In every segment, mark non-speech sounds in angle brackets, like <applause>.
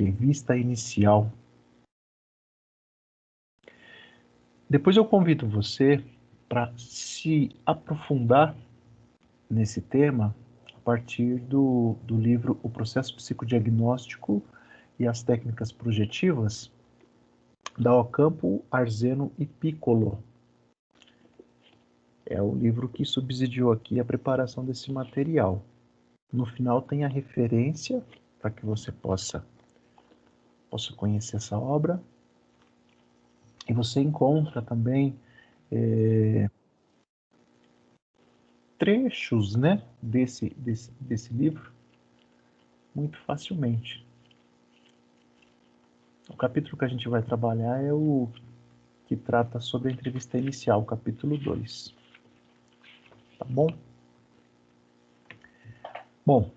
Entrevista inicial. Depois eu convido você para se aprofundar nesse tema a partir do, do livro O Processo Psicodiagnóstico e as Técnicas Projetivas, da Ocampo, Arzeno e Piccolo. É o livro que subsidiou aqui a preparação desse material. No final tem a referência para que você possa, possa conhecer essa obra. E você encontra também é, trechos né, desse, desse, desse livro muito facilmente. O capítulo que a gente vai trabalhar é o que trata sobre a entrevista inicial, capítulo 2. Tá bom? Bom,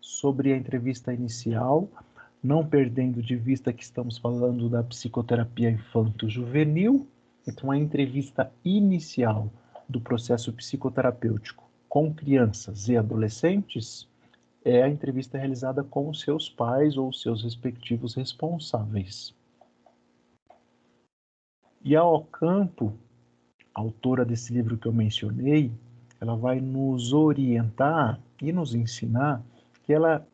sobre a entrevista inicial, não perdendo de vista que estamos falando da psicoterapia infanto-juvenil, então a entrevista inicial do processo psicoterapêutico com crianças e adolescentes é a entrevista realizada com seus pais ou seus respectivos responsáveis. E a Ocampo, autora desse livro que eu mencionei, ela vai nos orientar e nos ensinar que ela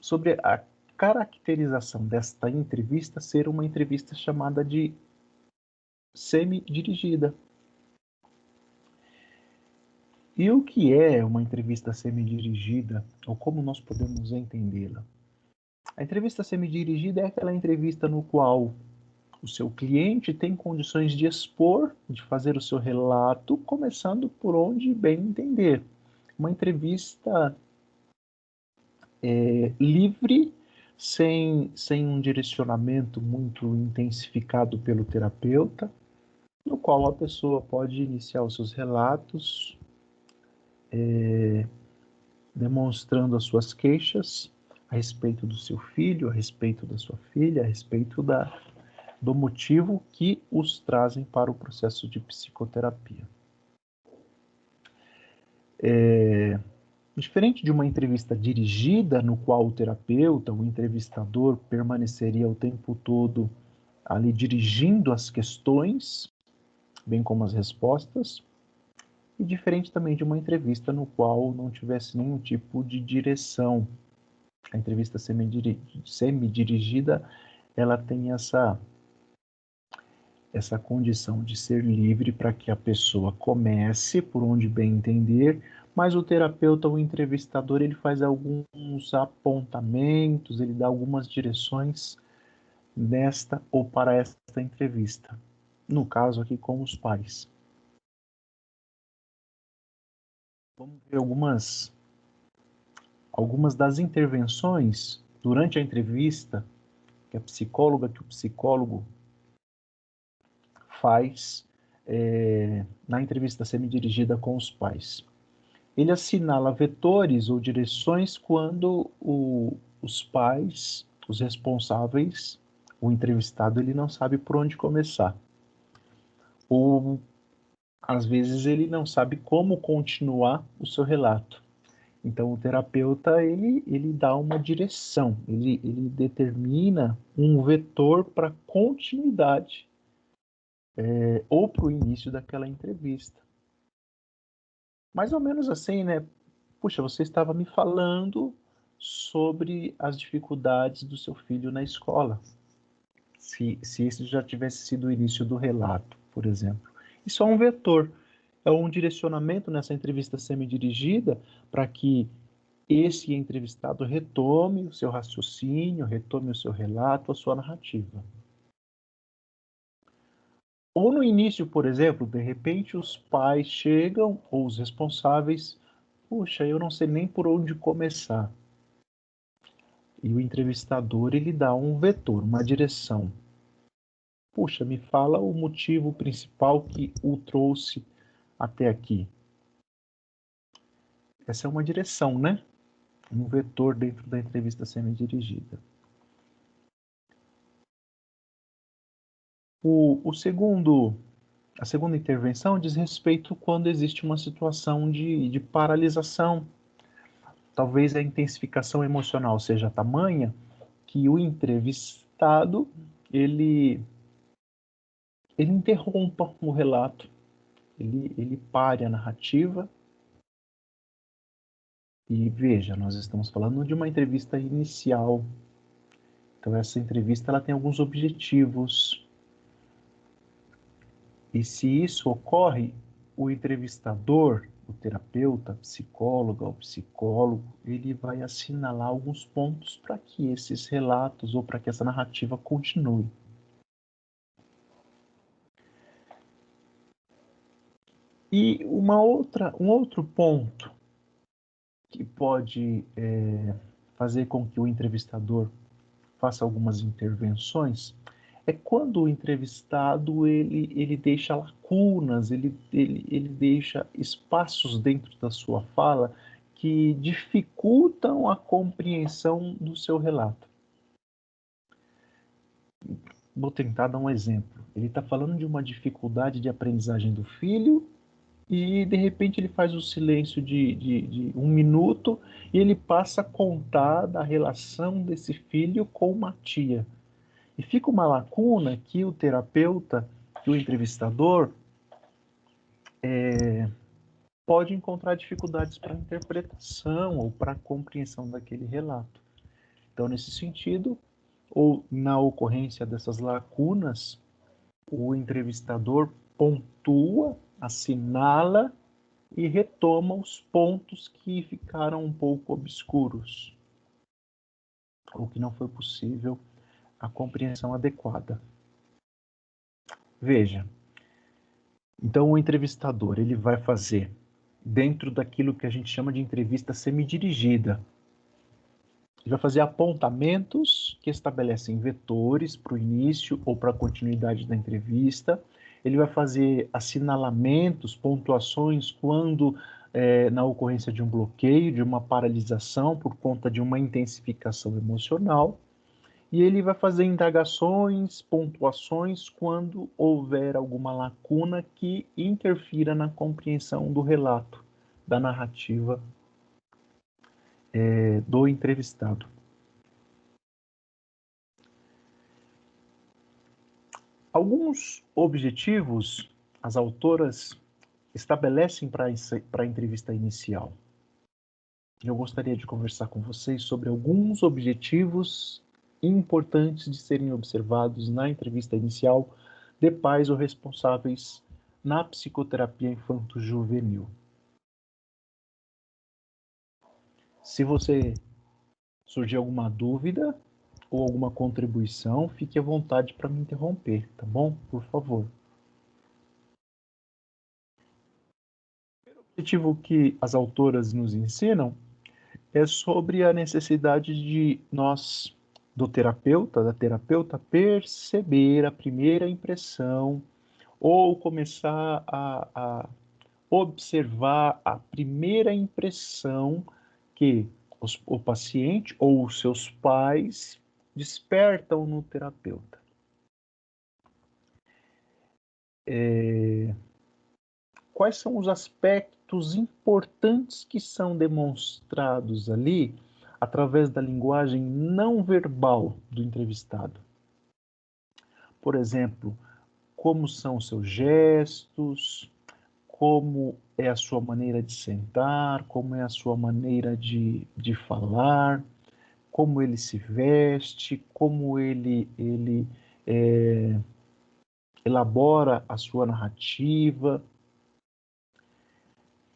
sobre a caracterização desta entrevista ser uma entrevista chamada de semi-dirigida. E o que é uma entrevista semi-dirigida, ou como nós podemos entendê-la? A entrevista semi-dirigida é aquela entrevista no qual o seu cliente tem condições de expor, de fazer o seu relato, começando por onde bem entender. Uma entrevista é, livre, sem, sem um direcionamento muito intensificado pelo terapeuta, no qual a pessoa pode iniciar os seus relatos, é, demonstrando as suas queixas a respeito do seu filho, a respeito da sua filha, a respeito da, do motivo que os trazem para o processo de psicoterapia. É, diferente de uma entrevista dirigida, no qual o terapeuta, o entrevistador, permaneceria o tempo todo ali dirigindo as questões, bem como as respostas, e diferente também de uma entrevista no qual não tivesse nenhum tipo de direção. A entrevista semi-dirigida, ela tem essa essa condição de ser livre para que a pessoa comece por onde bem entender, mas o terapeuta, o entrevistador, ele faz alguns apontamentos, ele dá algumas direções nesta ou para esta entrevista. No caso aqui com os pais. Vamos ver algumas algumas das intervenções durante a entrevista que a psicóloga, que o psicólogo faz é, na entrevista semi-dirigida com os pais. Ele assinala vetores ou direções quando o, os pais, os responsáveis, o entrevistado, ele não sabe por onde começar. Ou, às vezes, ele não sabe como continuar o seu relato. Então, o terapeuta, ele, ele dá uma direção, ele, ele determina um vetor para continuidade é, ou para o início daquela entrevista. Mais ou menos assim, né? Puxa, você estava me falando sobre as dificuldades do seu filho na escola. Se, se esse já tivesse sido o início do relato, por exemplo. Isso é um vetor, é um direcionamento nessa entrevista semi-dirigida para que esse entrevistado retome o seu raciocínio, retome o seu relato, a sua narrativa. Ou no início, por exemplo, de repente os pais chegam, ou os responsáveis, puxa, eu não sei nem por onde começar. E o entrevistador ele dá um vetor, uma direção. Puxa, me fala o motivo principal que o trouxe até aqui. Essa é uma direção, né? Um vetor dentro da entrevista semi-dirigida. O, o segundo, a segunda intervenção diz respeito quando existe uma situação de, de paralisação. Talvez a intensificação emocional seja tamanha que o entrevistado ele ele interrompa o relato, ele, ele pare a narrativa. E veja, nós estamos falando de uma entrevista inicial. Então essa entrevista ela tem alguns objetivos. E se isso ocorre, o entrevistador, o terapeuta, psicóloga ou psicólogo, ele vai assinalar alguns pontos para que esses relatos ou para que essa narrativa continue. E uma outra, um outro ponto que pode é, fazer com que o entrevistador faça algumas intervenções é quando o entrevistado ele, ele deixa lacunas, ele, ele, ele deixa espaços dentro da sua fala que dificultam a compreensão do seu relato. Vou tentar dar um exemplo. Ele está falando de uma dificuldade de aprendizagem do filho e de repente ele faz o silêncio de, de, de, um minuto e ele passa a contar da relação desse filho com uma tia. E fica uma lacuna que o terapeuta, que o entrevistador, é, pode encontrar dificuldades para interpretação ou para compreensão daquele relato. Então, nesse sentido, ou na ocorrência dessas lacunas, o entrevistador pontua assinala e retoma os pontos que ficaram um pouco obscuros, ou que não foi possível a compreensão adequada. Veja, então o entrevistador ele vai fazer dentro daquilo que a gente chama de entrevista semidirigida. Ele vai fazer apontamentos que estabelecem vetores para o início ou para a continuidade da entrevista ele vai fazer assinalamentos, pontuações quando é, na ocorrência de um bloqueio, de uma paralisação por conta de uma intensificação emocional, e ele vai fazer indagações, pontuações quando houver alguma lacuna que interfira na compreensão do relato, da narrativa é, do entrevistado. Alguns objetivos as autoras estabelecem para a entrevista inicial. Eu gostaria de conversar com vocês sobre alguns objetivos importantes de serem observados na entrevista inicial de pais ou responsáveis na psicoterapia infanto-juvenil. Se você surgir alguma dúvida, ou alguma contribuição, fique à vontade para me interromper, tá bom? Por favor. O objetivo que as autoras nos ensinam é sobre a necessidade de nós, do terapeuta, da terapeuta, perceber a primeira impressão ou começar a, a observar a primeira impressão que os, o paciente ou os seus pais despertam no terapeuta. É... Quais são os aspectos importantes que são demonstrados ali através da linguagem não verbal do entrevistado? Por exemplo, como são os seus gestos, como é a sua maneira de sentar, como é a sua maneira de, de falar, como ele se veste, como ele, ele é, elabora a sua narrativa.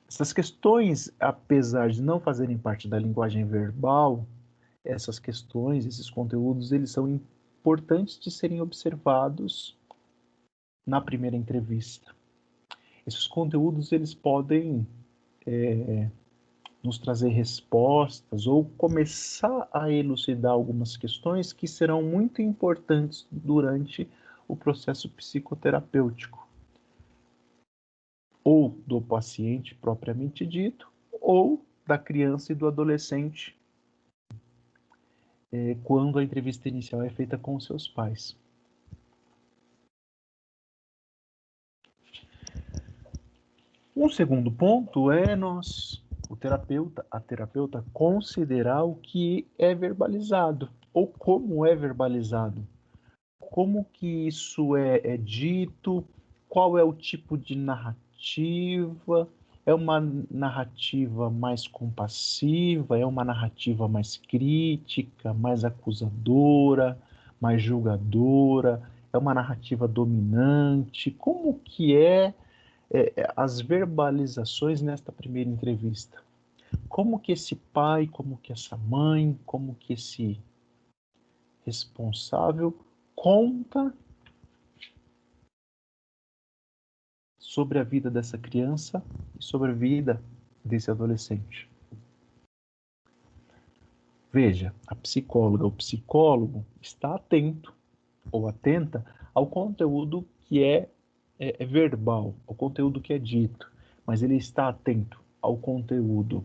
Essas questões, apesar de não fazerem parte da linguagem verbal, essas questões, esses conteúdos, eles são importantes de serem observados na primeira entrevista. Esses conteúdos eles podem é, nos trazer respostas ou começar a elucidar algumas questões que serão muito importantes durante o processo psicoterapêutico, ou do paciente propriamente dito, ou da criança e do adolescente, é, quando a entrevista inicial é feita com seus pais. Um segundo ponto é nós o terapeuta, a terapeuta considerar o que é verbalizado. ou como é verbalizado? Como que isso é, é dito? Qual é o tipo de narrativa? É uma narrativa mais compassiva? É uma narrativa mais crítica, mais acusadora, mais julgadora? É uma narrativa dominante? Como que é, é, é as verbalizações nesta primeira entrevista? Como que esse pai, como que essa mãe, como que esse responsável conta sobre a vida dessa criança e sobre a vida desse adolescente. Veja, a psicóloga, o psicólogo está atento ou atenta ao conteúdo que é, é, é verbal, ao conteúdo que é dito, mas ele está atento ao conteúdo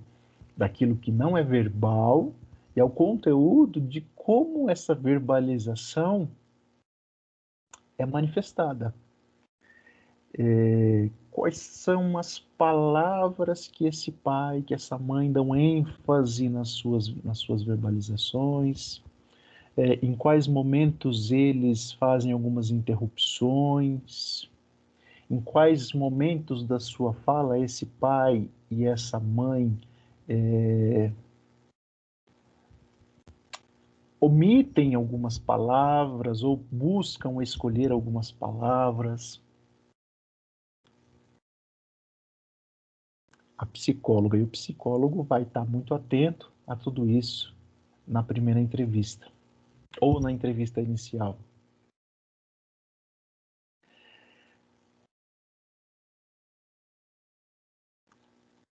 daquilo que não é verbal e ao conteúdo de como essa verbalização é manifestada é, quais são as palavras que esse pai, que essa mãe dão ênfase nas suas, nas suas verbalizações, é, em quais momentos eles fazem algumas interrupções, em quais momentos da sua fala esse pai e essa mãe é, omitem algumas palavras ou buscam escolher algumas palavras. A psicóloga e o psicólogo vai estar muito atento a tudo isso na primeira entrevista ou na entrevista inicial.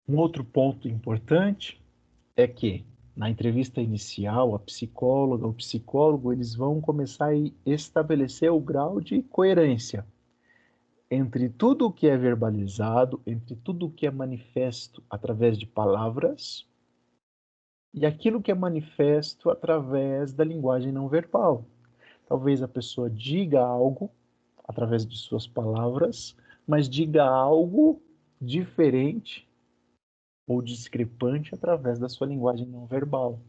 Um outro ponto importante é que na entrevista inicial, a psicóloga, o psicólogo, eles vão começar a estabelecer o grau de coerência entre tudo o que é verbalizado, entre tudo o que é manifesto através de palavras e aquilo que é manifesto através da linguagem não verbal. Talvez a pessoa diga algo através de suas palavras, mas diga algo diferente ou discrepante através da sua linguagem não verbal.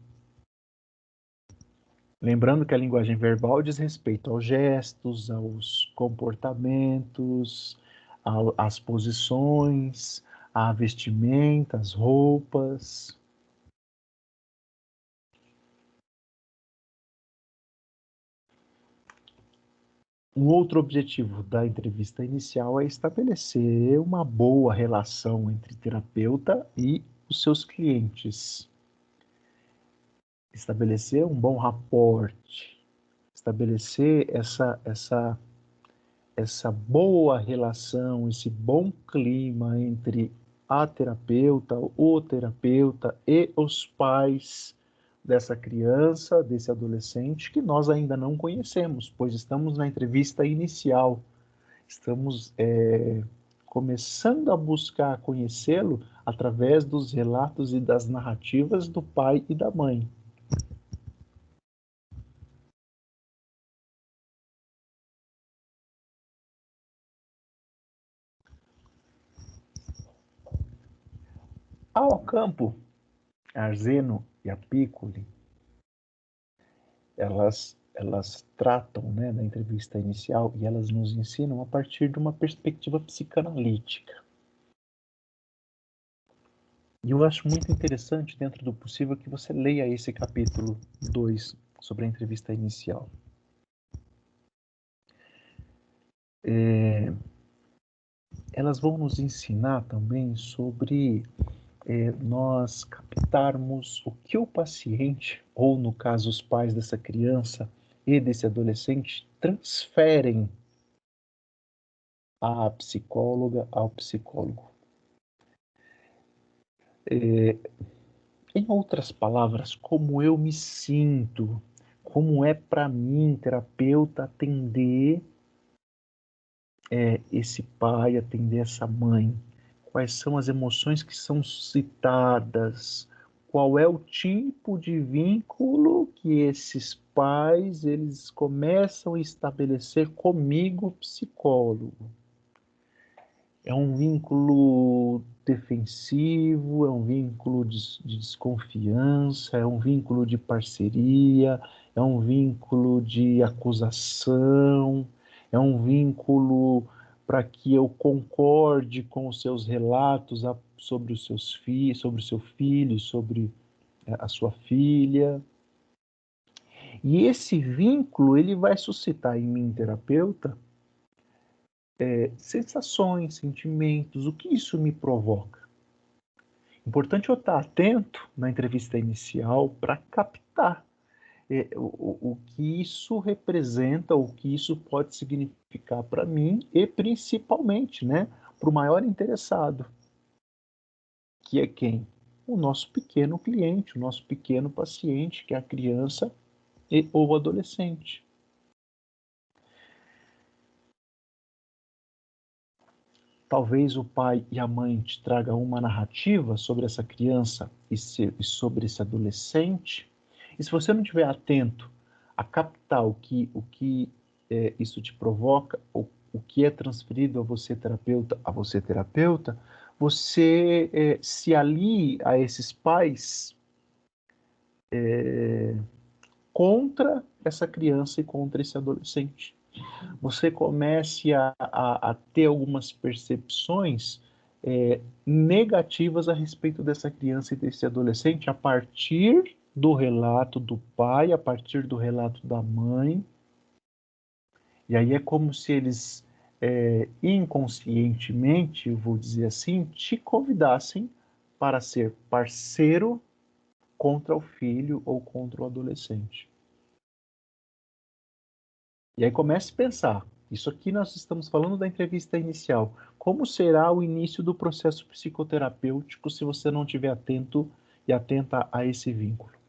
Lembrando que a linguagem verbal diz respeito aos gestos, aos comportamentos, às posições, à vestimenta, às roupas. Um outro objetivo da entrevista inicial é estabelecer uma boa relação entre terapeuta e os seus clientes estabelecer um bom raporte, estabelecer essa, essa, essa boa relação, esse bom clima entre a terapeuta, o terapeuta e os pais dessa criança, desse adolescente que nós ainda não conhecemos, pois estamos na entrevista inicial, estamos é, começando a buscar conhecê-lo através dos relatos e das narrativas do pai e da mãe. Ao campo, Arzeno e Apícoli, elas, elas tratam né, da entrevista inicial e elas nos ensinam a partir de uma perspectiva psicanalítica. E eu acho muito interessante, dentro do possível, que você leia esse capítulo 2 sobre a entrevista inicial. É, elas vão nos ensinar também sobre é, nós captarmos o que o paciente, ou no caso os pais dessa criança e desse adolescente, transferem à psicóloga, ao psicólogo. É, em outras palavras, como eu me sinto, como é para mim, terapeuta, atender é, esse pai, atender essa mãe quais são as emoções que são citadas, qual é o tipo de vínculo que esses pais eles começam a estabelecer comigo, psicólogo. é um vínculo defensivo, é um vínculo de, de, desconfiança, é um vínculo de parceria, é um vínculo de acusação, é um vínculo para que eu concorde com os seus relatos sobre os seus filhos, sobre o seu filho, sobre é, a sua filha. E esse vínculo ele vai suscitar em mim, terapeuta, é, sensações, sentimentos, o que isso me provoca. Importante eu estar atento na entrevista inicial para captar o, o que isso representa, o que isso pode significar para mim e principalmente, né, para o maior interessado, que é quem? O nosso pequeno cliente, o nosso pequeno paciente, que é a criança e, ou adolescente. talvez o pai e a mãe te tragam uma narrativa sobre essa criança e sobre esse adolescente, e se você não estiver atento a captar o que, o que é, isso te provoca, ou o que é transferido a você terapeuta, a você terapeuta, você é, se alie a esses pais é, contra essa criança e contra esse adolescente. Você comece a, a, a ter algumas percepções é, negativas a respeito dessa criança e desse adolescente a partir do relato do pai, a partir do relato da mãe. E aí é como se eles é, inconscientemente, vou dizer assim, te convidassem para ser parceiro contra o filho ou contra o adolescente. E aí comece a pensar. Isso aqui nós estamos falando da entrevista inicial. Como será o início do processo psicoterapêutico se você não estiver atento e atenta a esse vínculo?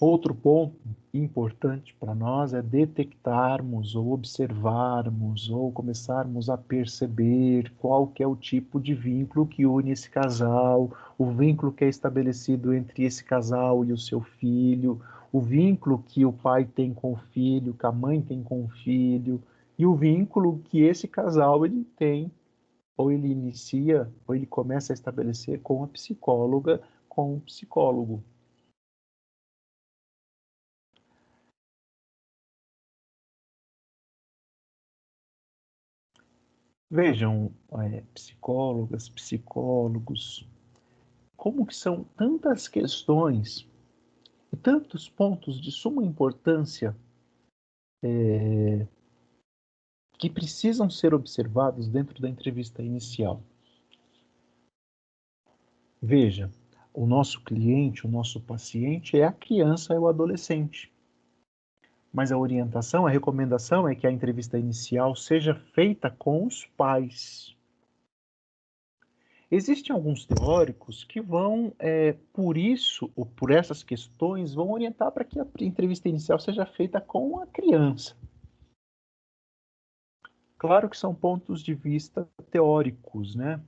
Outro ponto importante para nós é detectarmos ou observarmos ou começarmos a perceber qual que é o tipo de vínculo que une esse casal, o vínculo que é estabelecido entre esse casal e o seu filho, o vínculo que o pai tem com o filho, que a mãe tem com o filho, e o vínculo que esse casal ele tem ou ele inicia ou ele começa a estabelecer com a psicóloga, com o psicólogo. Vejam, é, psicólogas, psicólogos, como que são tantas questões e tantos pontos de suma importância é, que precisam ser observados dentro da entrevista inicial. Veja, o nosso cliente, o nosso paciente é a criança, é o adolescente mas a orientação, a recomendação é que a entrevista inicial seja feita com os pais. Existem alguns teóricos que vão, é, por isso, ou por essas questões, vão orientar para que a entrevista inicial seja feita com a criança. Claro que são pontos de vista teóricos, né?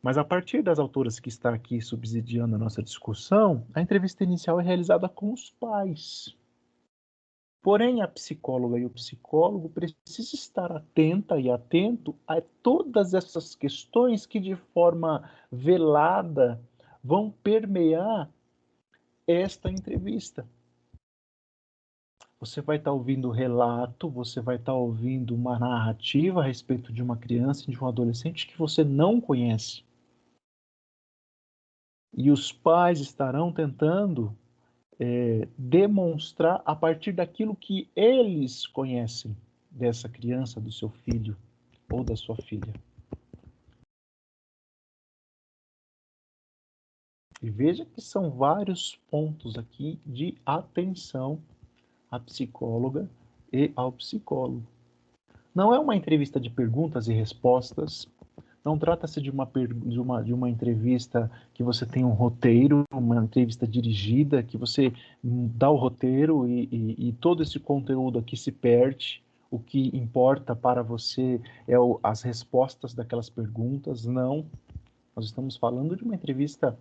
Mas a partir das autoras que está aqui subsidiando a nossa discussão, a entrevista inicial é realizada com os pais. Porém, a psicóloga e o psicólogo precisam estar atenta e atento a todas essas questões que de forma velada vão permear esta entrevista. Você vai estar ouvindo relato, você vai estar ouvindo uma narrativa a respeito de uma criança de um adolescente que você não conhece. E os pais estarão tentando é, demonstrar a partir daquilo que eles conhecem dessa criança, do seu filho ou da sua filha. E veja que são vários pontos aqui de atenção à psicóloga e ao psicólogo. Não é uma entrevista de perguntas e respostas, não trata-se de uma, de, uma, de uma entrevista que você tem um roteiro, uma entrevista dirigida, que você dá o roteiro e, e, e todo esse conteúdo aqui se perde. O que importa para você é o, as respostas daquelas perguntas. Não. Nós estamos falando de uma entrevista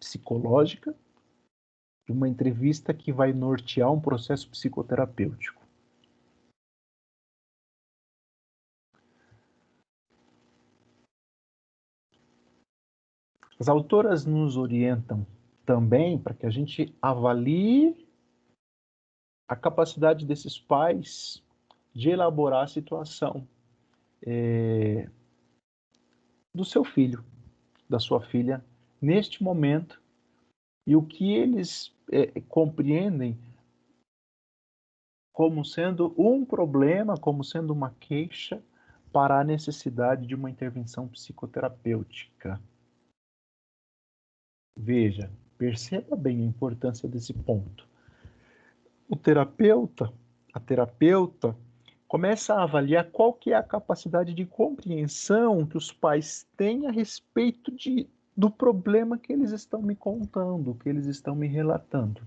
psicológica, de uma entrevista que vai nortear um processo psicoterapêutico. As autoras nos orientam também para que a gente avalie a capacidade desses pais de elaborar a situação é, do seu filho, da sua filha, neste momento, e o que eles é, compreendem como sendo um problema, como sendo uma queixa para a necessidade de uma intervenção psicoterapêutica. Veja, perceba bem a importância desse ponto. O terapeuta, a terapeuta, começa a avaliar qual que é a capacidade de compreensão que os pais têm a respeito de, do problema que eles estão me contando, que eles estão me relatando.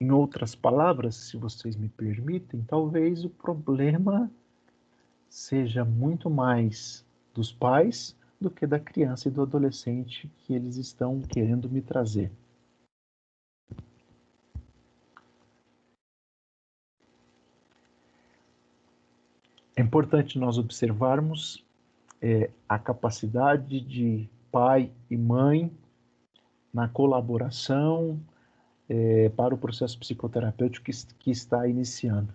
Em outras palavras, se vocês me permitem, talvez o problema seja muito mais dos pais do que da criança e do adolescente que eles estão querendo me trazer. É importante nós observarmos é, a capacidade de pai e mãe na colaboração é, para o processo psicoterapêutico que, que, está iniciando.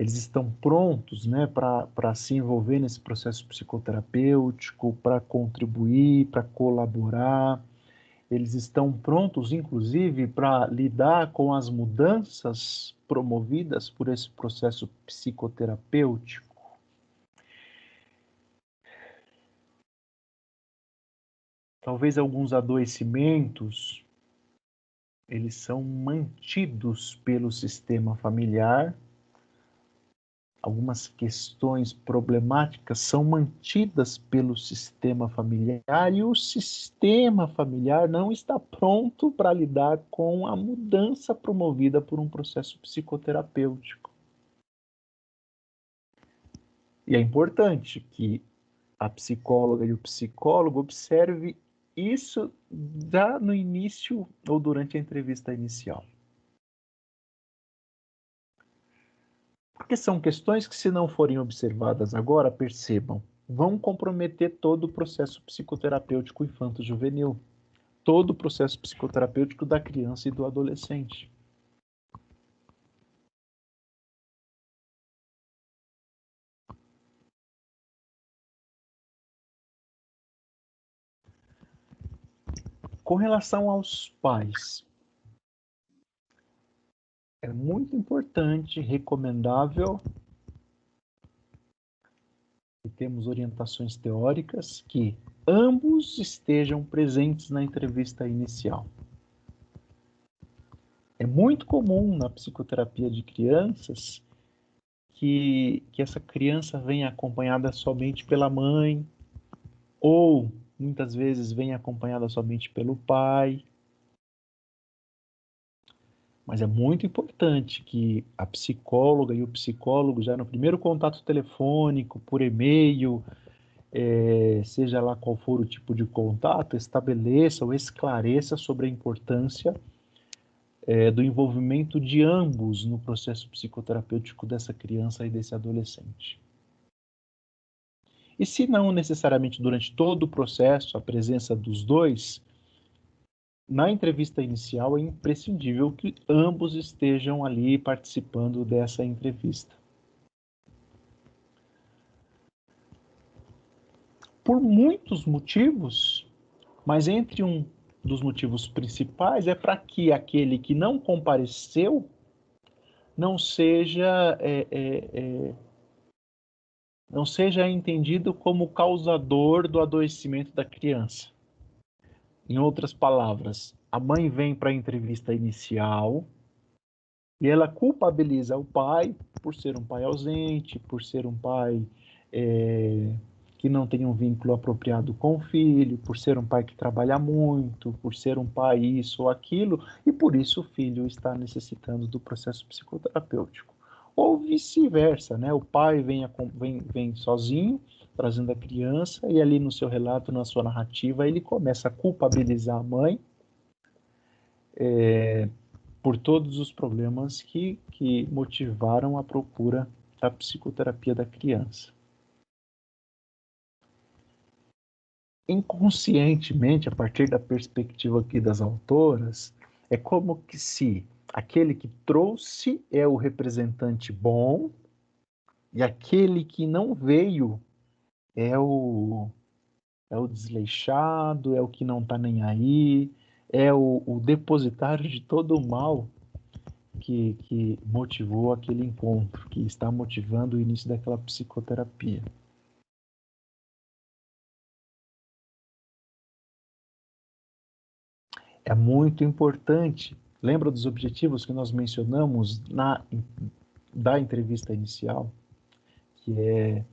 Eles estão prontos né, para se envolver nesse processo psicoterapêutico, para contribuir, para colaborar. Eles estão prontos, inclusive, para lidar com as mudanças promovidas por esse processo psicoterapêutico. Talvez alguns adoecimentos eles são mantidos pelo sistema familiar algumas questões problemáticas são mantidas pelo sistema familiar e o sistema familiar não está pronto para lidar com a mudança promovida por um processo psicoterapêutico. E é importante que a psicóloga e o psicólogo observe isso já no início ou durante a entrevista inicial. Porque são questões que, se não forem observadas agora, percebam, vão comprometer todo o processo psicoterapêutico infanto-juvenil, todo o processo psicoterapêutico da criança e do adolescente. Com relação aos pais, é muito importante, recomendável, e temos orientações teóricas que ambos estejam presentes na entrevista inicial. É muito comum na psicoterapia de crianças que, que essa criança venha acompanhada somente pela mãe, ou muitas vezes venha acompanhada somente pelo pai, mas é muito importante que a psicóloga e o psicólogo, já no primeiro contato telefônico, por e-mail, é, seja lá qual for o tipo de contato, estabeleça ou esclareça sobre a importância é, do envolvimento de ambos no processo psicoterapêutico dessa criança e desse adolescente. E se não necessariamente durante todo o processo a presença dos dois, na entrevista inicial é imprescindível que ambos estejam ali participando dessa entrevista. Por muitos motivos, mas entre um dos motivos principais é para que aquele que não compareceu não seja é, é, é, não seja entendido como causador do adoecimento da criança. Em outras palavras, a mãe vem para a entrevista inicial e ela culpabiliza o pai por ser um pai ausente, por ser um pai é, que não tem um vínculo apropriado com o filho, por ser um pai que trabalha muito, por ser um pai isso ou aquilo, e por isso o filho está necessitando do processo psicoterapêutico. ou vice-versa, né? O pai vem, vem, vem sozinho, trazendo a criança, e ali no seu relato, na sua narrativa, ele começa a culpabilizar a mãe é, por todos os problemas que, que motivaram a procura da psicoterapia da criança. Inconscientemente, a partir da perspectiva aqui das autoras, é como que se aquele que trouxe é o representante bom e aquele que não veio é o é o desleixado, é o que não está nem aí, é o, o, depositário de todo o mal que, que motivou aquele encontro, que está motivando o início daquela psicoterapia. É muito importante Lembra dos objetivos que nós mencionamos na da entrevista inicial, que é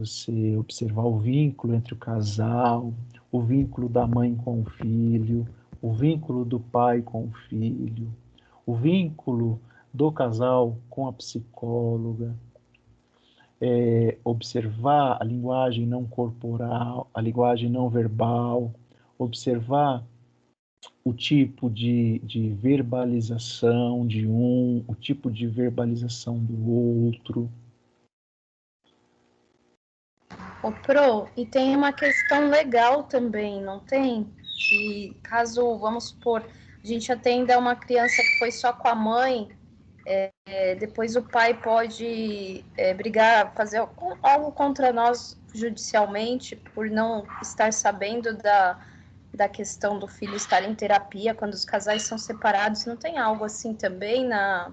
você observar o vínculo entre o casal, o vínculo da mãe com o filho, o vínculo do pai com o filho, o vínculo do casal com a psicóloga, é, observar a linguagem não corporal, a linguagem não verbal, observar o tipo de, de verbalização de um, o tipo de verbalização do outro. O Pro, e tem uma questão legal também, não tem? Que caso, vamos supor, a gente atenda uma criança que foi só com a mãe, é, é, depois o pai pode é, brigar, fazer algo contra nós judicialmente por não estar sabendo da, da questão do filho estar em terapia quando os casais são separados, não tem algo assim também na,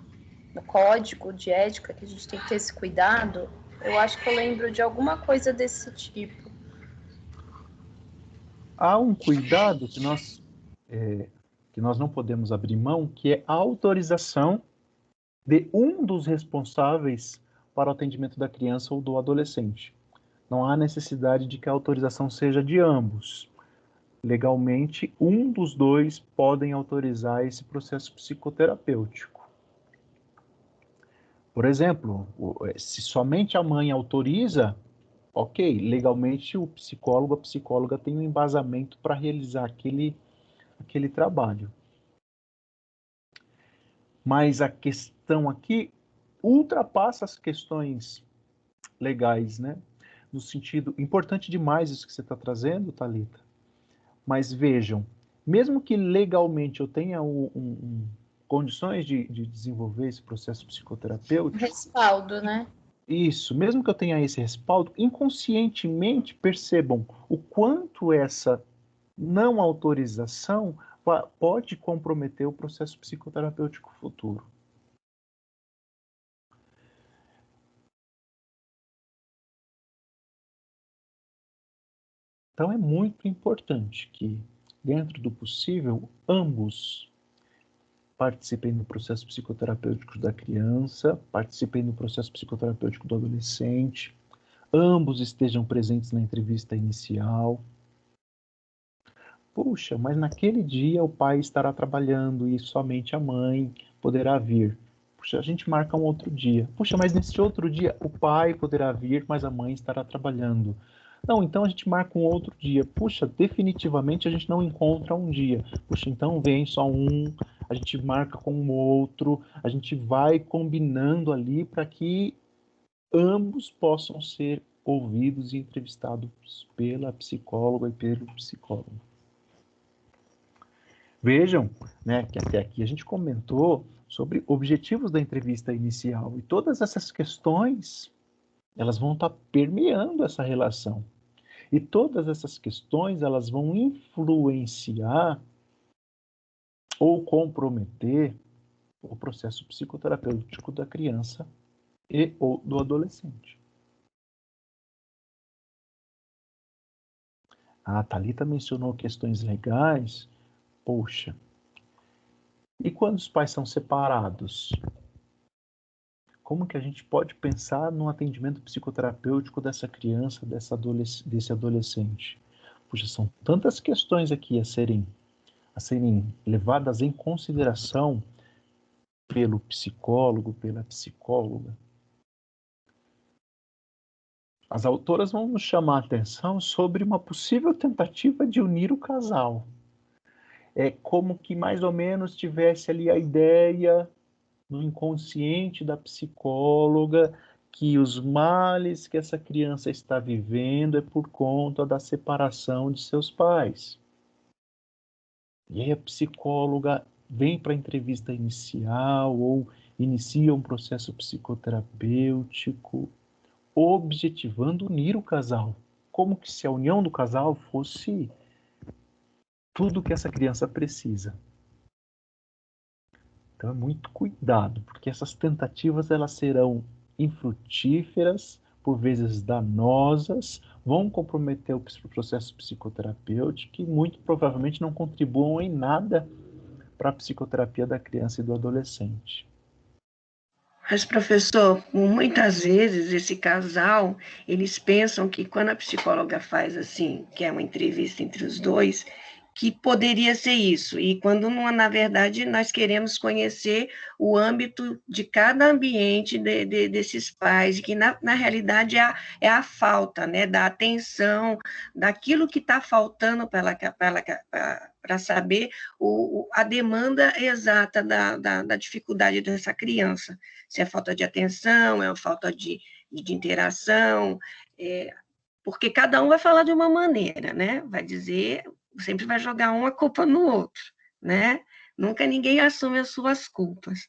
no código de ética que a gente tem que ter esse cuidado? Eu acho que eu lembro de alguma coisa desse tipo. Há um cuidado que nós, é, que nós não podemos abrir mão, que é a autorização de um dos responsáveis para o atendimento da criança ou do adolescente. Não há necessidade de que a autorização seja de ambos legalmente, um dos dois podem autorizar esse processo psicoterapêutico. Por exemplo, eh, se somente a mãe autoriza, ok, legalmente o psicólogo, a psicóloga tem um embasamento para realizar aquele, aquele trabalho. Mas a questão aqui ultrapassa as questões legais, né? No sentido, importante demais isso que você está trazendo, Talita mas vejam, mesmo que legalmente eu tenha um, um, condições de, de, desenvolver esse processo psicoterapêutico. Respaldo, né? Isso, mesmo que eu tenha esse respaldo, inconscientemente percebam o quanto essa não autorização pode comprometer o processo psicoterapêutico futuro. Então é muito importante que, dentro do possível, ambos participem do processo psicoterapêutico da criança, participem do processo psicoterapêutico do adolescente, ambos estejam presentes na entrevista inicial. Puxa, mas naquele dia o pai estará trabalhando e somente a mãe poderá vir. Puxa, a gente marca um outro dia. Puxa, mas nesse outro dia o pai poderá vir, mas a mãe estará trabalhando. Não, então a gente marca um outro dia. Puxa, definitivamente a gente não encontra um dia. Puxa, então vem só um, a gente marca com o outro, a gente vai combinando ali para que ambos possam ser ouvidos e entrevistados pela psicóloga e pelo psicólogo. Vejam, né, que até aqui a gente comentou sobre objetivos da entrevista inicial e todas essas questões elas vão estar tá permeando essa relação. E todas essas questões elas vão influenciar ou comprometer o processo psicoterapêutico da criança e ou do adolescente. A Talita mencionou questões legais. Poxa. E quando os pais são separados? Como que a gente pode pensar no atendimento psicoterapêutico dessa criança, dessa adolesc desse adolescente? Puxa, são tantas questões aqui a serem, a serem levadas em consideração pelo psicólogo, pela psicóloga. as autoras vão nos chamar a atenção sobre uma possível tentativa de unir o casal. É como que mais ou menos tivesse ali a ideia no inconsciente da psicóloga que os males que essa criança está vivendo é por conta da separação de seus pais. E aí a psicóloga vem para a entrevista inicial ou inicia um processo psicoterapêutico, objetivando unir o casal, como que se a união do casal fosse tudo que essa criança precisa. Então é muito cuidado, porque essas tentativas elas serão infrutíferas, por vezes danosas, vão comprometer o processo psicoterapêutico e muito provavelmente não contribuam em nada para a psicoterapia da criança e do adolescente. Mas, professor, muitas vezes esse casal, eles pensam que quando a psicóloga faz assim, que é uma entrevista entre os dois, que poderia ser isso. E quando, na verdade, nós queremos conhecer o âmbito de cada ambiente de, de, desses pais, que, na, na realidade, é a, é a, falta né, da atenção, daquilo que está faltando para saber o, a demanda exata da, da, da, dificuldade dessa criança. Se é falta de atenção, é falta de, de interação, é, porque cada um vai falar de uma maneira, né? Vai dizer sempre vai jogar uma culpa no outro, né? Nunca ninguém assume as suas culpas.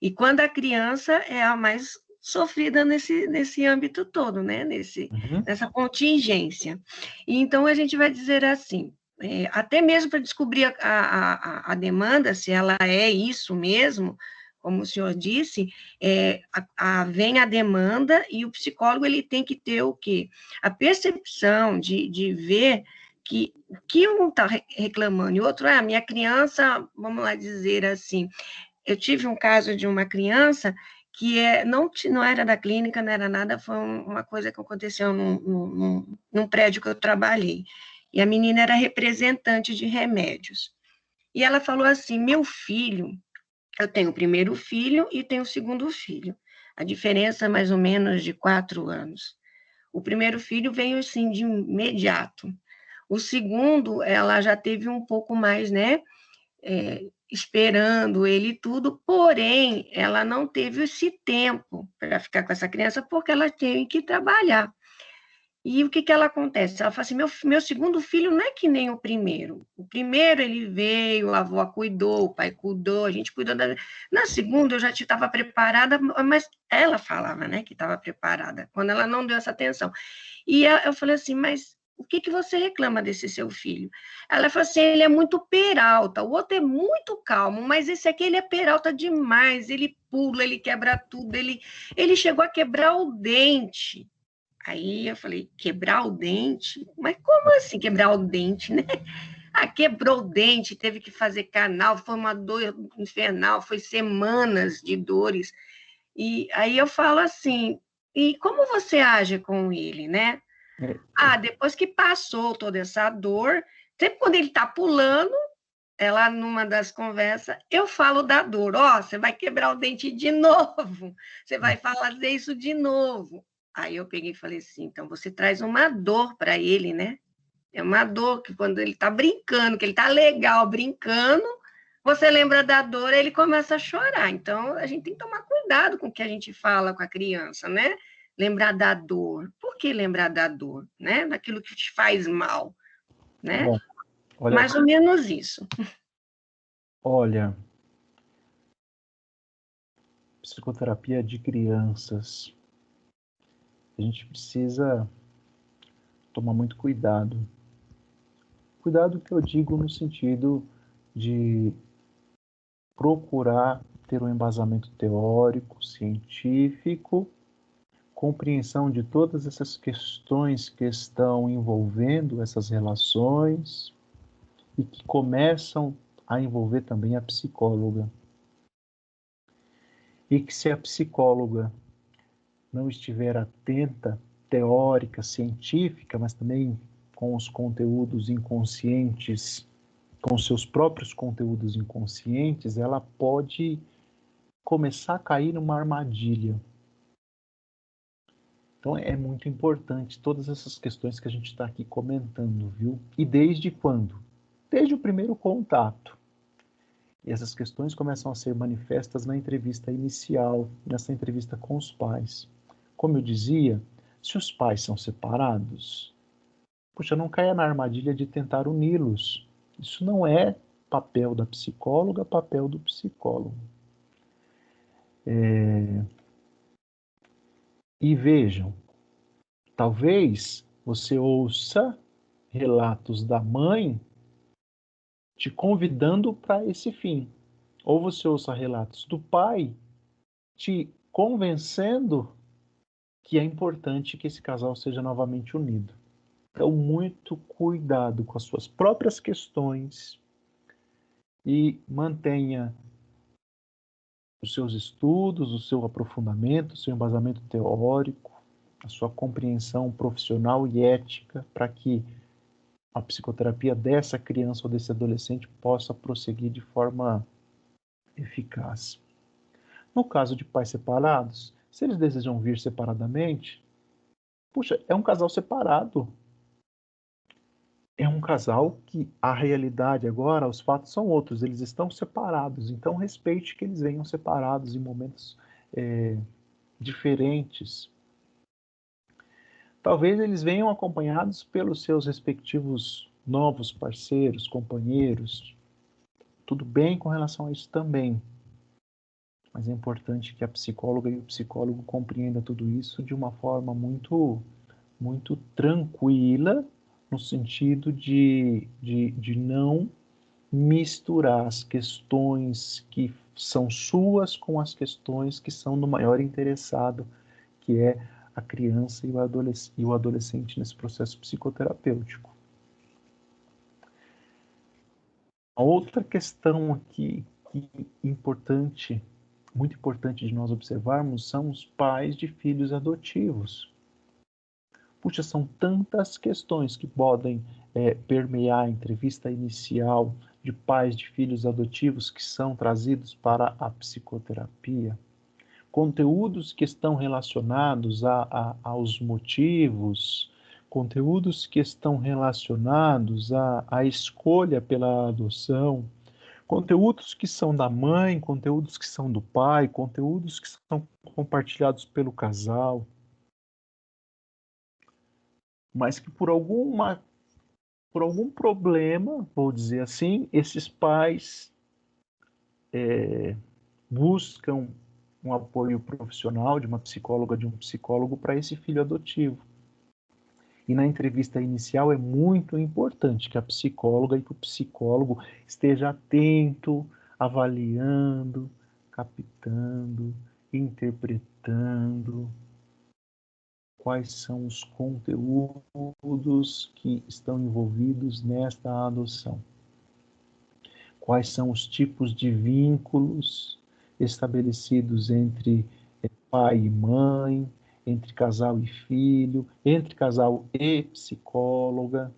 E quando a criança é a mais sofrida nesse, nesse âmbito todo, né? Nesse, uhum. Nessa contingência. E então a gente vai dizer assim, é, até mesmo para descobrir a, a, a, demanda, se ela é isso mesmo, como o senhor disse, é, a, a, vem a demanda e o psicólogo ele tem que ter o quê? A percepção de, de ver que o que um está reclamando e o outro é a minha criança, vamos lá dizer assim, eu tive um caso de uma criança que é, não, não era da clínica, não era nada, foi uma coisa que aconteceu num, num, num prédio que eu trabalhei. E a menina era representante de remédios. E ela falou assim: meu filho, eu tenho o primeiro filho e tenho o segundo filho. A diferença é mais ou menos de quatro anos. O primeiro filho veio assim de imediato. O segundo, ela já teve um pouco mais, né? É, esperando ele tudo, porém, ela não teve esse tempo para ficar com essa criança porque ela tem que trabalhar. E o que, que ela acontece? Ela fala assim: meu, meu segundo filho não é que nem o primeiro. O primeiro ele veio, a avó cuidou, o pai cuidou, a gente cuidou da. Na segunda eu já estava preparada, mas ela falava, né, que estava preparada, quando ela não deu essa atenção. E eu falei assim: mas o que, que você reclama desse seu filho? Ela falou assim, ele é muito peralta, o outro é muito calmo, mas esse aqui ele é peralta demais, ele pula, ele quebra tudo, ele, ele chegou a quebrar o dente. Aí eu falei, quebrar o dente? Mas como assim quebrar o dente, né? <laughs> Ah, quebrou o dente, teve que fazer canal, foi uma dor infernal, foi semanas de dores. E aí eu falo assim, e como você age com ele, né? É, é. Ah, depois que passou toda essa dor, sempre quando ele está pulando, ela numa das conversas, eu falo da dor. Ó, oh, você vai quebrar o dente de novo, você vai fazer isso de novo. Aí eu peguei e falei assim: então você traz uma dor para ele, né? É uma dor que quando ele está brincando, que ele está legal brincando, você lembra da dor, ele começa a chorar. Então a gente tem que tomar cuidado com o que a gente fala com a criança, né? Lembrar da dor. Por que lembrar da dor? Né? Daquilo que te faz mal. Né? Bom, olha, Mais ou menos isso. Olha, psicoterapia de crianças. A gente precisa tomar muito cuidado. Cuidado que eu digo no sentido de procurar ter um embasamento teórico, científico compreensão de todas essas questões que estão envolvendo essas relações e que começam a envolver também a psicóloga. E que se a psicóloga não estiver atenta, teórica, científica, mas também com os conteúdos inconscientes, com seus próprios conteúdos inconscientes, ela pode começar a cair numa armadilha Então é muito importante todas essas questões que a gente está aqui comentando, viu? E desde quando? Desde o primeiro contato. E essas questões começam a ser manifestas na entrevista inicial, nessa entrevista com os pais. Como eu dizia, se os pais são separados, puxa, não caia na armadilha de tentar uni-los. Isso não é papel da psicóloga, papel do psicólogo. É... E vejam, talvez você ouça relatos da mãe te convidando para esse fim. Ou você ouça relatos do pai te convencendo que é importante que esse casal seja novamente unido. Então, muito cuidado com as suas próprias questões e mantenha os seus estudos, o seu aprofundamento, o seu embasamento teórico, a sua compreensão profissional e ética para que a psicoterapia dessa criança ou desse adolescente possa prosseguir de forma eficaz. No caso de pais separados, se eles desejam vir separadamente, puxa, é um casal separado. É um casal que a realidade agora, os fatos são outros, eles estão separados. Então respeite que eles venham separados em momentos é, diferentes. Talvez eles venham acompanhados pelos seus respectivos novos parceiros, companheiros. Tudo bem com relação a isso também. Mas é importante que a psicóloga e o psicólogo compreendam tudo isso de uma forma muito, muito tranquila, no sentido de, de, de não misturar as questões que são suas com as questões que são do maior interessado, que é a criança e o, adolesc e o adolescente nesse processo psicoterapêutico. A outra questão aqui que importante, muito importante de nós observarmos, são os pais de filhos adotivos. Puxa, são tantas questões que podem é, permear a entrevista inicial de pais de filhos adotivos que são trazidos para a psicoterapia. Conteúdos que estão relacionados a, a, aos motivos, conteúdos que estão relacionados à, à escolha pela adoção, conteúdos que são da mãe, conteúdos que são do pai, conteúdos que são compartilhados pelo casal, mas que por alguma por algum problema, vou dizer assim, esses pais é, buscam um apoio profissional de uma psicóloga, de um psicólogo para esse filho adotivo. E na entrevista inicial é muito importante que a psicóloga e que o psicólogo esteja atento, avaliando, captando, interpretando quais são os conteúdos que estão envolvidos nesta adoção. Quais são os tipos de vínculos estabelecidos entre eh, pai e mãe, entre casal e filho, entre casal e psicóloga.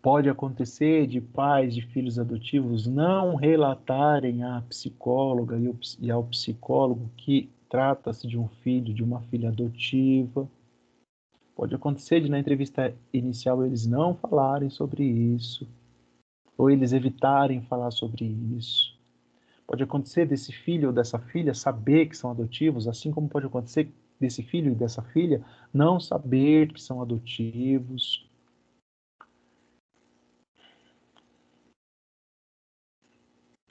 Pode acontecer de pais de filhos adotivos não relatarem à psicóloga e ao psicólogo que trata-se de um filho, de uma filha adotiva. Pode acontecer de na entrevista inicial eles não falarem sobre isso ou eles evitarem falar sobre isso. Pode acontecer desse filho ou dessa filha saber que são adotivos, assim como pode acontecer desse filho e dessa filha não saber que são adotivos.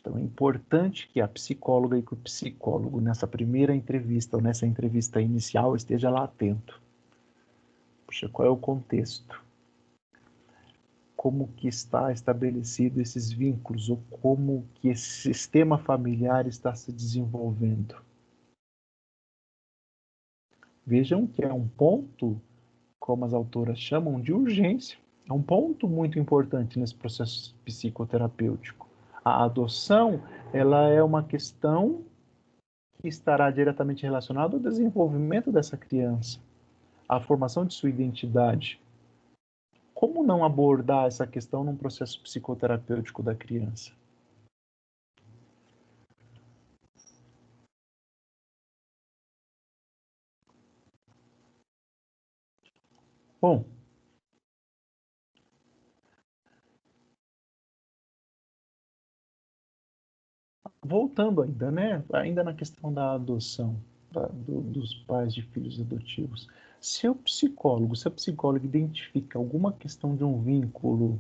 Então é importante que a psicóloga e que o psicólogo, nessa primeira entrevista ou nessa entrevista inicial, esteja lá atento. Puxa, qual é o contexto? como que está estabelecido esses vínculos ou como que esse sistema familiar está se desenvolvendo. Vejam que é um ponto, como as autoras chamam, de urgência. É um ponto muito importante nesse processo psicoterapêutico a adoção ela é uma questão que estará diretamente relacionada ao desenvolvimento dessa criança, à formação de sua identidade. Como não abordar essa questão num processo psicoterapêutico da criança? Bom, voltando ainda, né? Ainda na questão da adoção do, dos pais de filhos adotivos. Se o psicólogo, se a psicóloga identifica alguma questão de um vínculo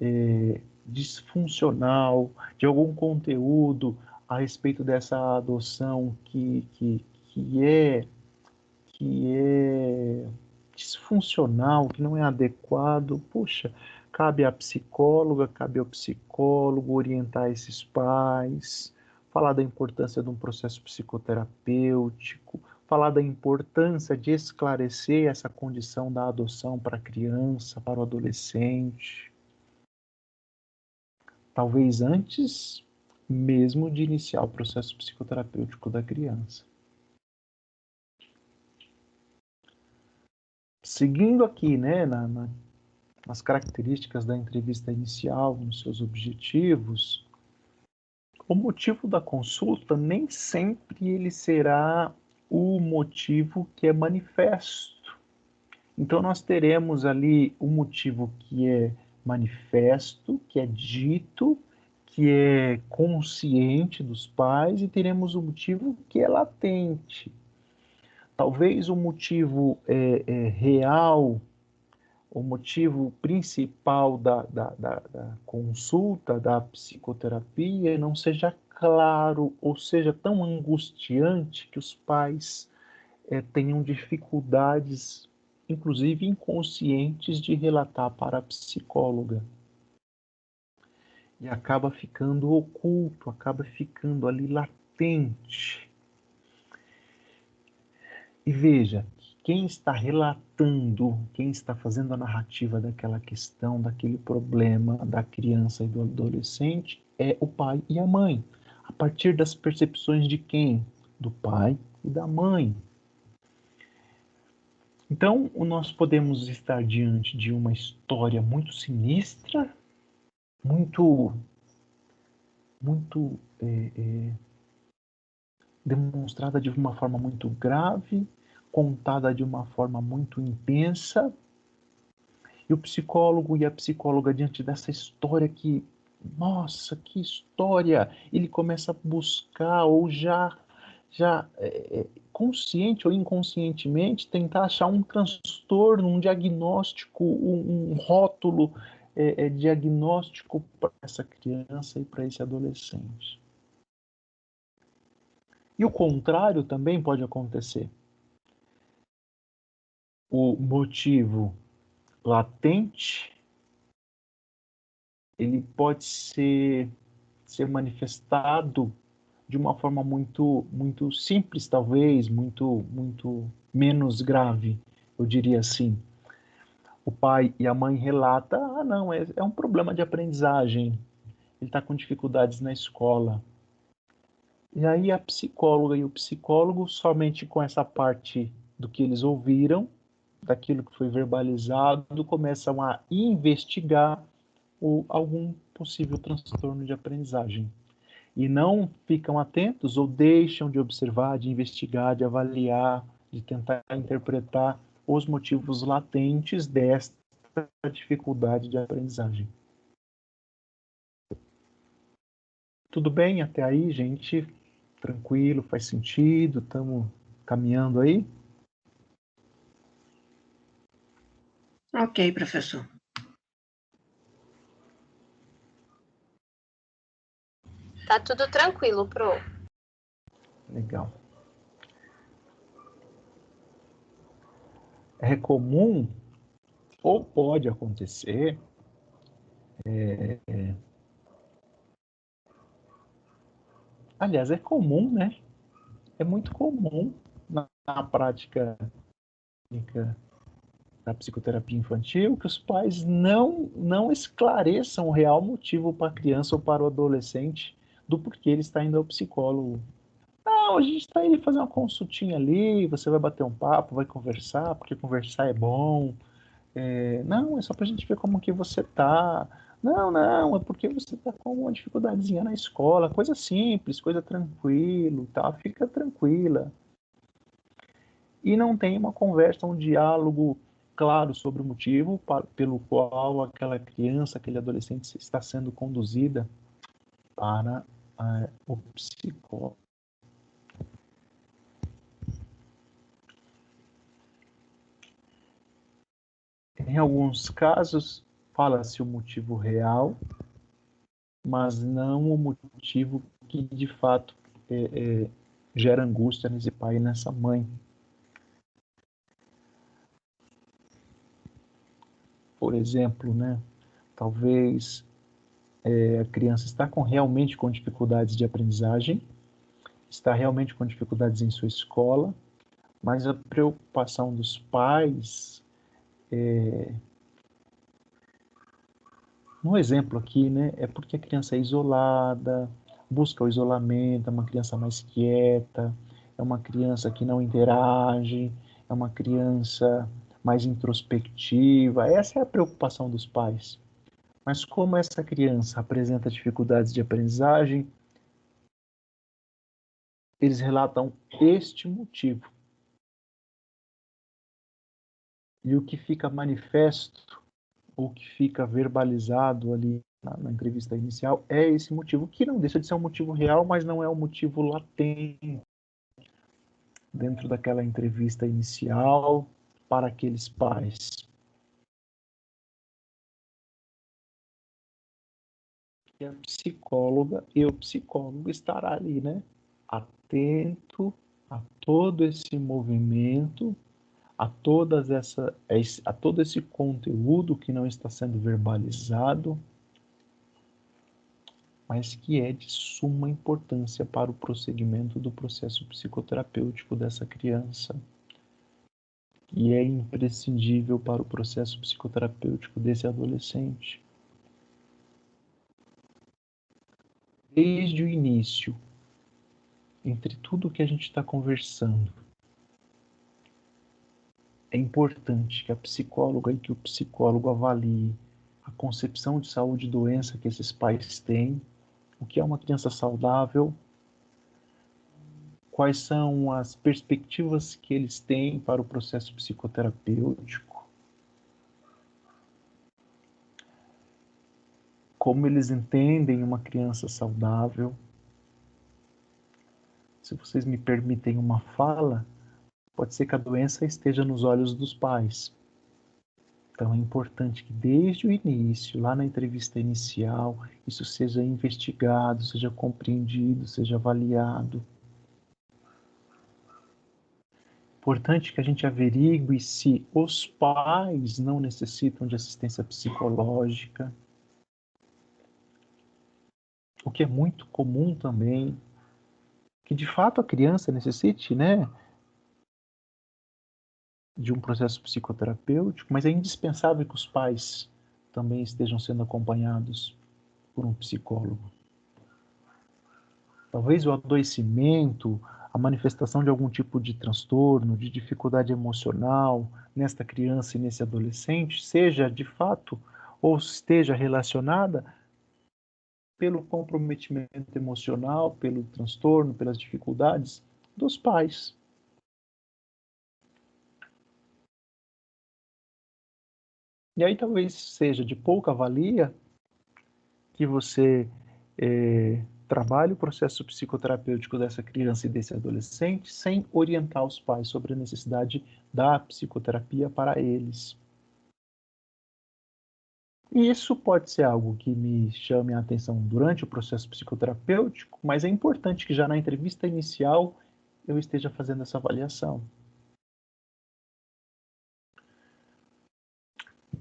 é, disfuncional, de algum conteúdo a respeito dessa adoção que, que, que é que é disfuncional, que não é adequado, puxa, cabe à psicóloga, cabe ao psicólogo orientar esses pais, falar da importância de um processo psicoterapêutico, falar da importância de esclarecer essa condição da adoção para a criança, para o adolescente. Talvez antes mesmo de iniciar o processo psicoterapêutico da criança. Seguindo aqui, né, na, na, nas características da entrevista inicial, nos seus objetivos, o motivo da consulta nem sempre ele será o motivo que é manifesto. Então nós teremos ali o motivo que é manifesto, que é dito, que é consciente dos pais, e teremos o motivo que é latente. Talvez o motivo é, é, real, o motivo principal da, da, da, da consulta, da psicoterapia, não seja claro ou seja tão angustiante que os pais é, tenham dificuldades, inclusive inconscientes, de relatar para a psicóloga. E acaba ficando oculto, acaba ficando ali latente. E veja, quem está relatando, quem está fazendo a narrativa daquela questão, daquele problema da criança e do adolescente é o pai e a mãe a partir das percepções de quem? Do pai e da mãe. Então, nós podemos estar diante de uma história muito sinistra, muito, muito é, é, demonstrada de uma forma muito grave, contada de uma forma muito intensa. E o psicólogo e a psicóloga, diante dessa história que nossa, que história! Ele começa a buscar ou já, já é, é, consciente ou inconscientemente tentar achar um transtorno, um diagnóstico, um, um rótulo é, é, diagnóstico para essa criança e para esse adolescente. E o contrário também pode acontecer. O motivo latente ele pode ser, ser manifestado de uma forma muito muito simples talvez muito muito menos grave eu diria assim. O pai e a mãe relata ah não é, é um problema de aprendizagem. Ele está com dificuldades na escola. E aí a psicóloga e o psicólogo somente com essa parte do que eles ouviram daquilo que foi verbalizado começam a investigar ou algum possível transtorno de aprendizagem. E não ficam atentos ou deixam de observar, de investigar, de avaliar, de tentar interpretar os motivos latentes desta dificuldade de aprendizagem. Tudo bem até aí, gente? Tranquilo, faz sentido? Estamos caminhando aí? Ok, professor. Tá tudo tranquilo, Pro. Legal. É comum, ou pode acontecer, é, é, aliás, é comum, né? É muito comum na, na prática da psicoterapia infantil que os pais não, não esclareçam o real motivo para a criança ou para o adolescente do porquê ele está indo ao psicólogo. Não, a gente está indo fazer uma consultinha ali, você vai bater um papo, vai conversar, porque conversar é bom. É, não, é só para a gente ver como que você tá. Não, não, é porque você está com uma dificuldadezinha na escola, coisa simples, coisa tranquilo, tá? Fica tranquila. E não tem uma conversa, um diálogo claro sobre o motivo pelo qual aquela criança, aquele adolescente está sendo conduzida para uh, o psicólogo. Em alguns casos, fala-se o motivo real, mas não o motivo que de fato é, é, gera angústia nesse pai e nessa mãe. Por exemplo, né, talvez é, a criança está com, realmente com dificuldades de aprendizagem, está realmente com dificuldades em sua escola, mas a preocupação dos pais é, um exemplo aqui, né, é porque a criança é isolada, busca o isolamento, é uma criança mais quieta, é uma criança que não interage, é uma criança mais introspectiva. Essa é a preocupação dos pais. Mas como essa criança apresenta dificuldades de aprendizagem, eles relatam este motivo. E o que fica manifesto, o que fica verbalizado ali na, na, entrevista inicial é esse motivo, que não deixa de ser um motivo real, mas não é um motivo latente dentro daquela entrevista inicial para aqueles pais. E a psicóloga e o psicólogo estará ali, né? Atento a todo esse movimento, a todas essa a todo esse conteúdo que não está sendo verbalizado, mas que é de suma importância para o prosseguimento do processo psicoterapêutico dessa criança e é imprescindível para o processo psicoterapêutico desse adolescente. Desde o início, entre tudo que a gente está conversando, é importante que a psicóloga e que o psicólogo avalie a concepção de saúde e doença que esses pais têm, o que é uma criança saudável, quais são as perspectivas que eles têm para o processo psicoterapêutico, como eles entendem uma criança saudável. Se vocês me permitem uma fala, pode ser que a doença esteja nos olhos dos pais. Então é importante que desde o início, lá na entrevista inicial, isso seja investigado, seja compreendido, seja avaliado Importante que a gente averigue se os pais não necessitam de assistência psicológica, o que é muito comum também, que de fato a criança necessite, né, de um processo psicoterapêutico, mas é indispensável que os pais também estejam sendo acompanhados por um psicólogo. Talvez o adoecimento, a manifestação de algum tipo de transtorno, de dificuldade emocional nesta criança e nesse adolescente, seja de fato ou esteja relacionada pelo comprometimento emocional, pelo transtorno, pelas dificuldades dos pais. E aí talvez seja de pouca valia que você é, trabalhe o processo psicoterapêutico dessa criança e desse adolescente sem orientar os pais sobre a necessidade da psicoterapia para eles. E isso pode ser algo que me chame a atenção durante o processo psicoterapêutico, mas é importante que já na entrevista inicial eu esteja fazendo essa avaliação.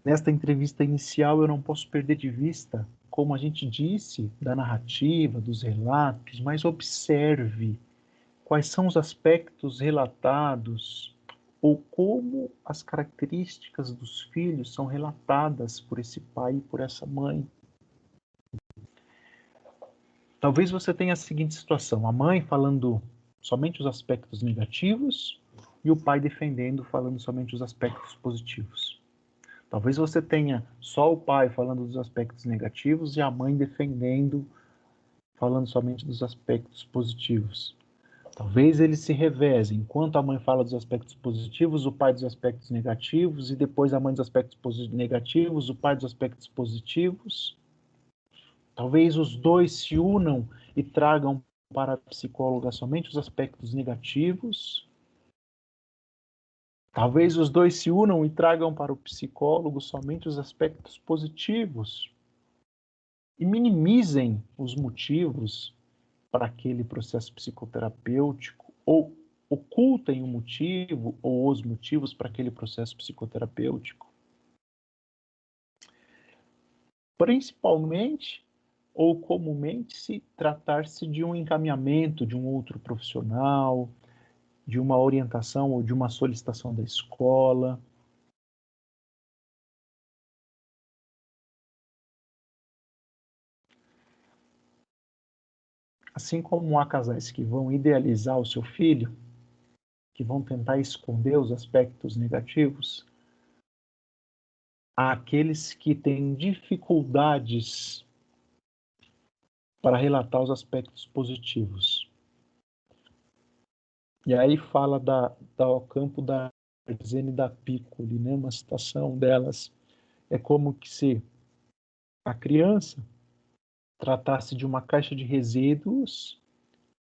Nesta entrevista inicial eu não posso perder de vista como a gente disse, da narrativa, dos relatos, mas observe quais são os aspectos relatados ou como as características dos filhos são relatadas por esse pai e por essa mãe. Talvez você tenha a seguinte situação: a mãe falando somente os aspectos negativos e o pai defendendo, falando somente os aspectos positivos. Talvez você tenha só o pai falando dos aspectos negativos e a mãe defendendo, falando somente dos aspectos positivos. Talvez eles se revezem. Enquanto a mãe fala dos aspectos positivos, o pai dos aspectos negativos, e depois a mãe dos aspectos negativos, o pai dos aspectos positivos. Talvez os dois se unam e tragam para a psicóloga somente os aspectos negativos. Talvez os dois se unam e tragam para o psicólogo somente os aspectos positivos e minimizem os motivos para aquele processo psicoterapêutico ou ocultem o motivo ou os motivos para aquele processo psicoterapêutico. Principalmente ou comumente se tratar-se de um encaminhamento de um outro profissional, de uma orientação ou de uma solicitação da escola. Assim como há casais que vão idealizar o seu filho, que vão tentar esconder os aspectos negativos, há aqueles que têm dificuldades para relatar os aspectos positivos. E aí fala da, da campo da Zene da Piccoli, né? uma citação delas. É como que se a criança tratasse de uma caixa de resíduos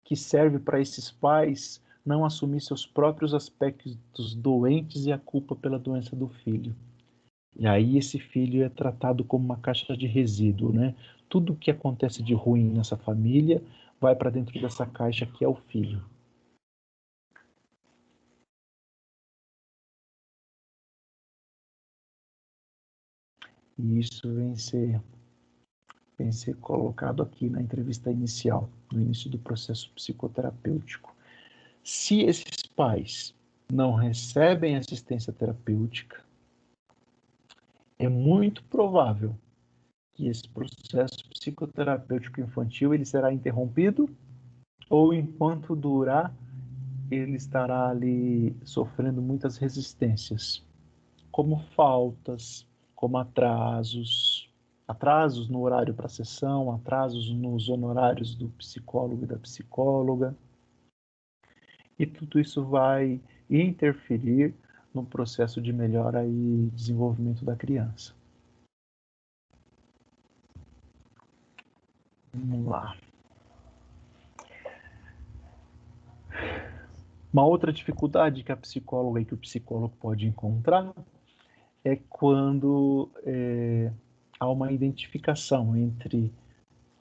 que serve para esses pais não assumir seus próprios aspectos doentes e a culpa pela doença do filho. E aí esse filho é tratado como uma caixa de resíduo, né? Tudo que acontece de ruim nessa família vai para dentro dessa caixa que é o filho. E isso vem ser, vem ser colocado aqui na entrevista inicial, no início do processo psicoterapêutico. Se esses pais não recebem assistência terapêutica, é muito provável que esse processo psicoterapêutico infantil ele será interrompido ou enquanto durar ele estará ali sofrendo muitas resistências, como faltas, como atrasos, atrasos no horário para sessão, atrasos nos honorários do psicólogo e da psicóloga. E tudo isso vai interferir no processo de melhora e desenvolvimento da criança. Vamos lá. Uma outra dificuldade que a psicóloga e que o psicólogo pode encontrar é quando é, há uma identificação entre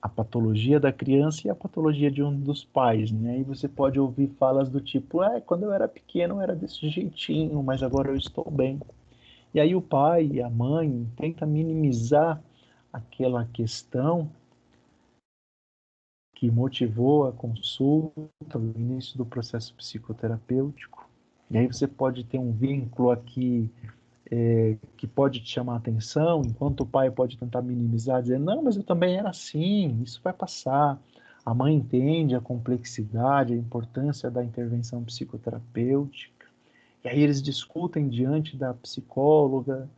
a patologia da criança e a patologia de um dos pais, né? E você pode ouvir falas do tipo, é, quando eu era pequeno era desse jeitinho, mas agora eu estou bem. E aí o pai e a mãe tentam minimizar aquela questão que motivou a consulta, o início do processo psicoterapêutico. E aí você pode ter um vínculo aqui é, que pode te chamar a atenção, enquanto o pai pode tentar minimizar, dizer, não, mas eu também era assim, isso vai passar. A mãe entende a complexidade, a importância da intervenção psicoterapêutica. E aí eles discutem diante da psicóloga,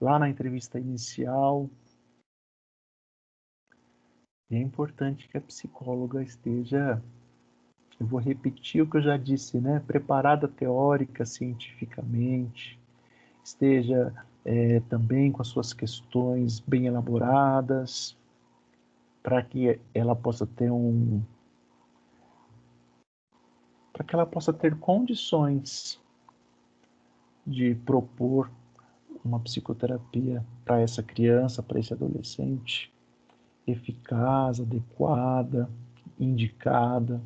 lá na entrevista inicial. E é importante que a psicóloga esteja, eu vou repetir o que eu já disse, né? Preparada teórica, cientificamente, esteja é, também com as suas questões bem elaboradas, para que ela possa ter um. para que ela possa ter condições de propor uma psicoterapia para essa criança, para esse adolescente, eficaz, adequada, indicada,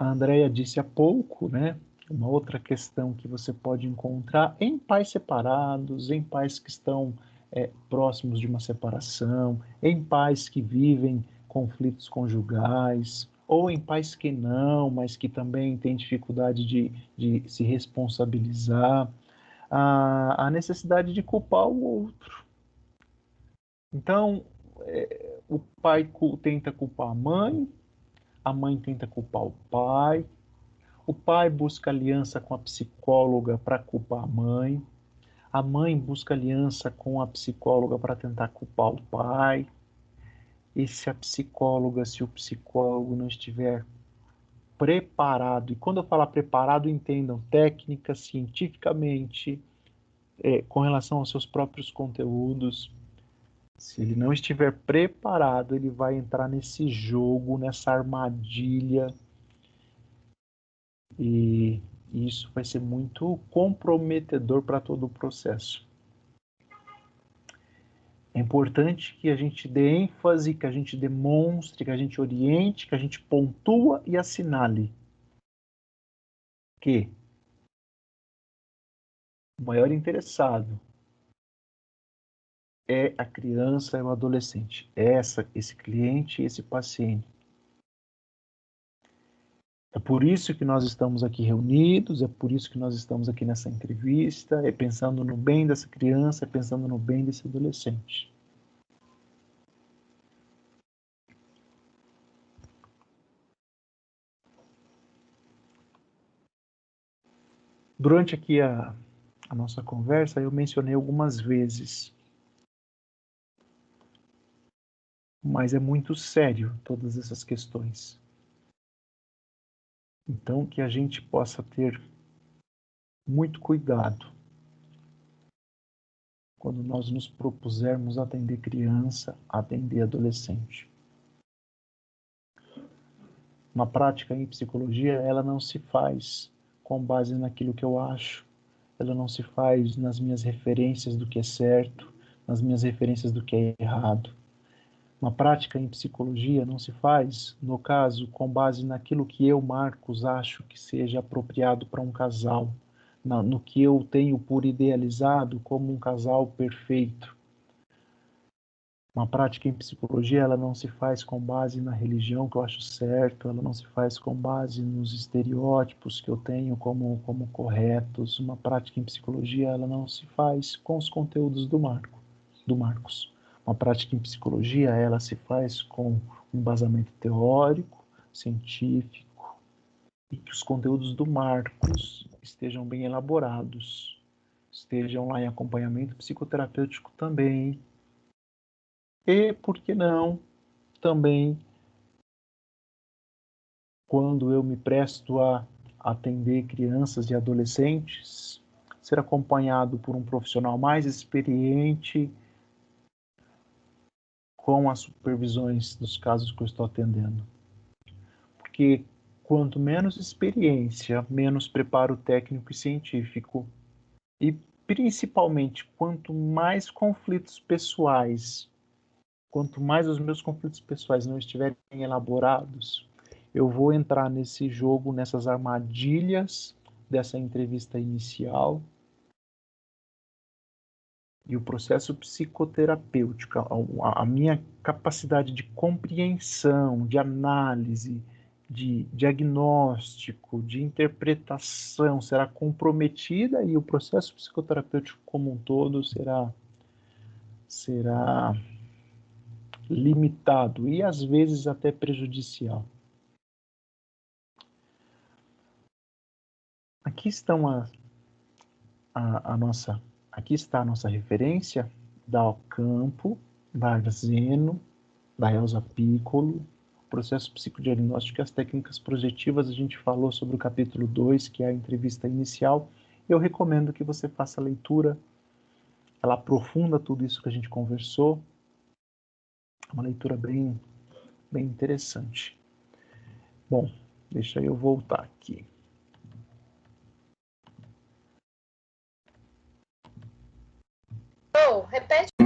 a Andrea disse há pouco, né? Uma outra questão que você pode encontrar em pais separados, em pais que estão é, próximos de uma separação, em pais que vivem conflitos conjugais, ou em pais que não, mas que também têm dificuldade de, de se responsabilizar, a, a necessidade de culpar o outro. Então, é, o pai tenta culpar a mãe, a mãe tenta culpar o pai, o pai busca aliança com a psicóloga para culpar a mãe, a mãe busca aliança com a psicóloga para tentar culpar o pai. E se a psicóloga, se o psicólogo não estiver preparado, e quando eu falar preparado, entendam técnica, cientificamente, é, com relação aos seus próprios conteúdos, se ele não estiver preparado, ele vai entrar nesse jogo, nessa armadilha. E isso vai ser muito comprometedor para todo o processo. É importante que a gente dê ênfase, que a gente demonstre, que a gente oriente, que a gente pontua e assinale que o maior interessado é a criança e o adolescente, é essa, esse cliente, esse paciente. É por isso que nós estamos aqui reunidos, é por isso que nós estamos aqui nessa entrevista, é pensando no bem dessa criança, é pensando no bem desse adolescente. Durante aqui a, a nossa conversa, eu mencionei algumas vezes, mas é muito sério todas essas questões. Então, que a gente possa ter muito cuidado quando nós nos propusermos atender criança, atender adolescente. Uma prática em psicologia, ela não se faz com base naquilo que eu acho, ela não se faz nas minhas referências do que é certo, nas minhas referências do que é errado. Uma prática em psicologia não se faz, no caso, com base naquilo que eu, Marcos, acho que seja apropriado para um casal, no que eu tenho por idealizado como um casal perfeito. Uma prática em psicologia, ela não se faz com base na religião que eu acho certo, ela não se faz com base nos estereótipos que eu tenho como, como corretos. Uma prática em psicologia, ela não se faz com os conteúdos do Marco, do Marcos. Uma prática em psicologia, ela se faz com um embasamento teórico, científico, e que os conteúdos do Marcos estejam bem elaborados, estejam lá em acompanhamento psicoterapêutico também. E, por que não, também quando eu me presto a atender crianças e adolescentes, ser acompanhado por um profissional mais experiente com as supervisões dos casos que eu estou atendendo. Porque quanto menos experiência, menos preparo técnico e científico, e principalmente quanto mais conflitos pessoais, quanto mais os meus conflitos pessoais não estiverem elaborados, eu vou entrar nesse jogo, nessas armadilhas dessa entrevista inicial e o processo psicoterapêutico, a, a minha capacidade de compreensão, de análise, de diagnóstico, de interpretação será comprometida e o processo psicoterapêutico como um todo será será limitado e às vezes até prejudicial. Aqui estão a, a, a nossa Aqui está a nossa referência da Campo, da Arzeno, da Elza Piccolo, processo psicodiagnóstico e as técnicas projetivas. A gente falou sobre o capítulo 2, que é a entrevista inicial. Eu recomendo que você faça a leitura. Ela aprofunda tudo isso que a gente conversou. É uma leitura bem, bem interessante. Bom, deixa eu voltar aqui. Repete